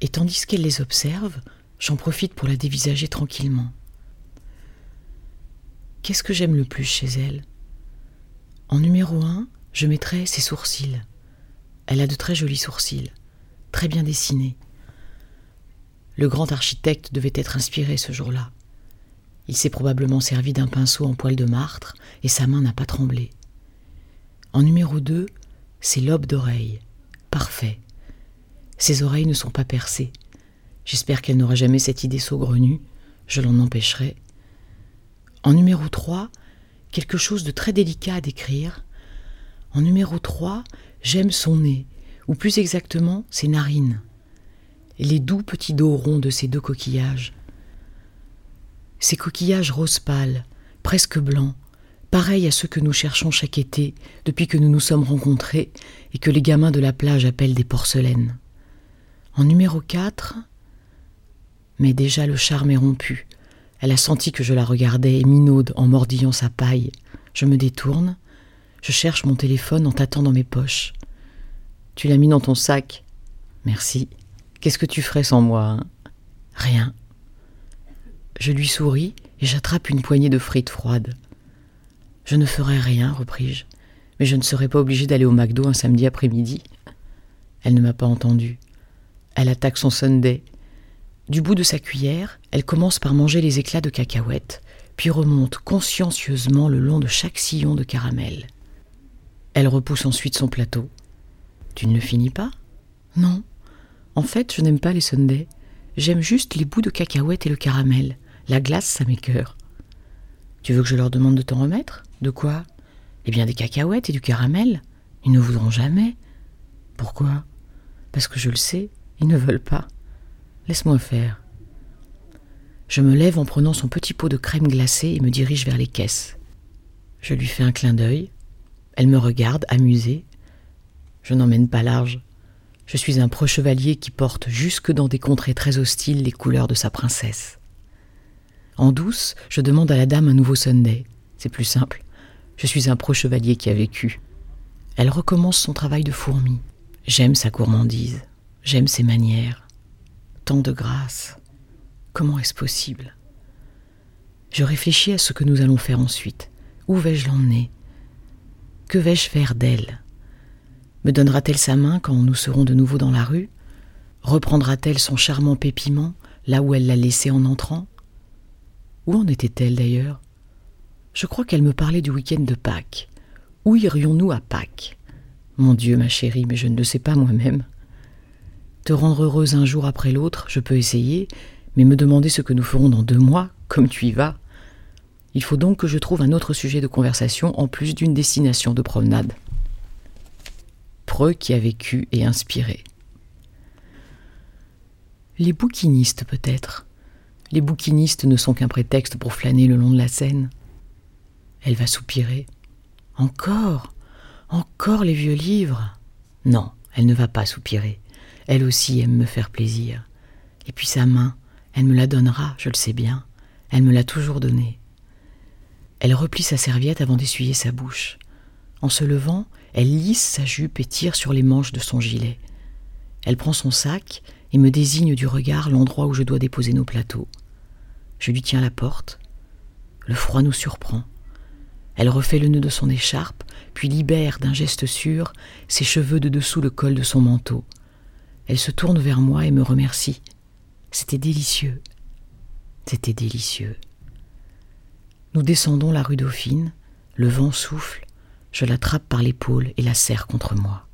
Et tandis qu'elle les observe, j'en profite pour la dévisager tranquillement. Qu'est-ce que j'aime le plus chez elle? En numéro un, je mettrai ses sourcils. Elle a de très jolis sourcils, très bien dessinés. Le grand architecte devait être inspiré ce jour-là. Il s'est probablement servi d'un pinceau en poil de martre et sa main n'a pas tremblé. En numéro 2, c'est lobe d'oreille. Parfait. Ses oreilles ne sont pas percées. J'espère qu'elle n'aura jamais cette idée saugrenue. Je l'en empêcherai. En numéro 3, quelque chose de très délicat à décrire. En numéro 3, j'aime son nez, ou plus exactement ses narines, les doux petits dos ronds de ces deux coquillages. Ces coquillages rose pâle, presque blancs, pareils à ceux que nous cherchons chaque été depuis que nous nous sommes rencontrés et que les gamins de la plage appellent des porcelaines. En numéro 4, mais déjà le charme est rompu. Elle a senti que je la regardais et minaude en mordillant sa paille. Je me détourne, je cherche mon téléphone en tâtant dans mes poches. Tu l'as mis dans ton sac Merci. Qu'est-ce que tu ferais sans moi hein? Rien. Je lui souris et j'attrape une poignée de frites froides. Je ne ferai rien, repris-je, mais je ne serai pas obligé d'aller au McDo un samedi après-midi. Elle ne m'a pas entendu. Elle attaque son Sunday. Du bout de sa cuillère, elle commence par manger les éclats de cacahuètes, puis remonte consciencieusement le long de chaque sillon de caramel. Elle repousse ensuite son plateau. Tu ne le finis pas? Non. En fait, je n'aime pas les sundaes. J'aime juste les bouts de cacahuètes et le caramel. La glace, ça m'écœure. Tu veux que je leur demande de t'en remettre? De quoi? Eh bien, des cacahuètes et du caramel. Ils ne voudront jamais. Pourquoi? Parce que je le sais, ils ne veulent pas. Laisse-moi faire. Je me lève en prenant son petit pot de crème glacée et me dirige vers les caisses. Je lui fais un clin d'œil. Elle me regarde, amusée. Je n'emmène pas large. Je suis un pro-chevalier qui porte jusque dans des contrées très hostiles les couleurs de sa princesse. En douce, je demande à la dame un nouveau Sunday. C'est plus simple. Je suis un pro-chevalier qui a vécu. Elle recommence son travail de fourmi. J'aime sa gourmandise. J'aime ses manières. Tant de grâce. Comment est-ce possible? Je réfléchis à ce que nous allons faire ensuite. Où vais-je l'emmener? Que vais-je faire d'elle? Me donnera-t-elle sa main quand nous serons de nouveau dans la rue? Reprendra-t-elle son charmant pépiment là où elle l'a laissé en entrant? Où en était-elle d'ailleurs? Je crois qu'elle me parlait du week-end de Pâques. Où irions-nous à Pâques? Mon Dieu, ma chérie, mais je ne le sais pas moi-même. Te rendre heureuse un jour après l'autre, je peux essayer, mais me demander ce que nous ferons dans deux mois, comme tu y vas. Il faut donc que je trouve un autre sujet de conversation en plus d'une destination de promenade. Preux qui a vécu et inspiré. Les bouquinistes peut-être. Les bouquinistes ne sont qu'un prétexte pour flâner le long de la Seine. Elle va soupirer. Encore? Encore les vieux livres? Non, elle ne va pas soupirer. Elle aussi aime me faire plaisir. Et puis sa main, elle me la donnera, je le sais bien. Elle me l'a toujours donnée. Elle replie sa serviette avant d'essuyer sa bouche. En se levant, elle lisse sa jupe et tire sur les manches de son gilet. Elle prend son sac et me désigne du regard l'endroit où je dois déposer nos plateaux. Je lui tiens la porte. Le froid nous surprend. Elle refait le nœud de son écharpe, puis libère d'un geste sûr ses cheveux de dessous le col de son manteau. Elle se tourne vers moi et me remercie. C'était délicieux. C'était délicieux. Nous descendons la rue Dauphine, le vent souffle, je l'attrape par l'épaule et la serre contre moi.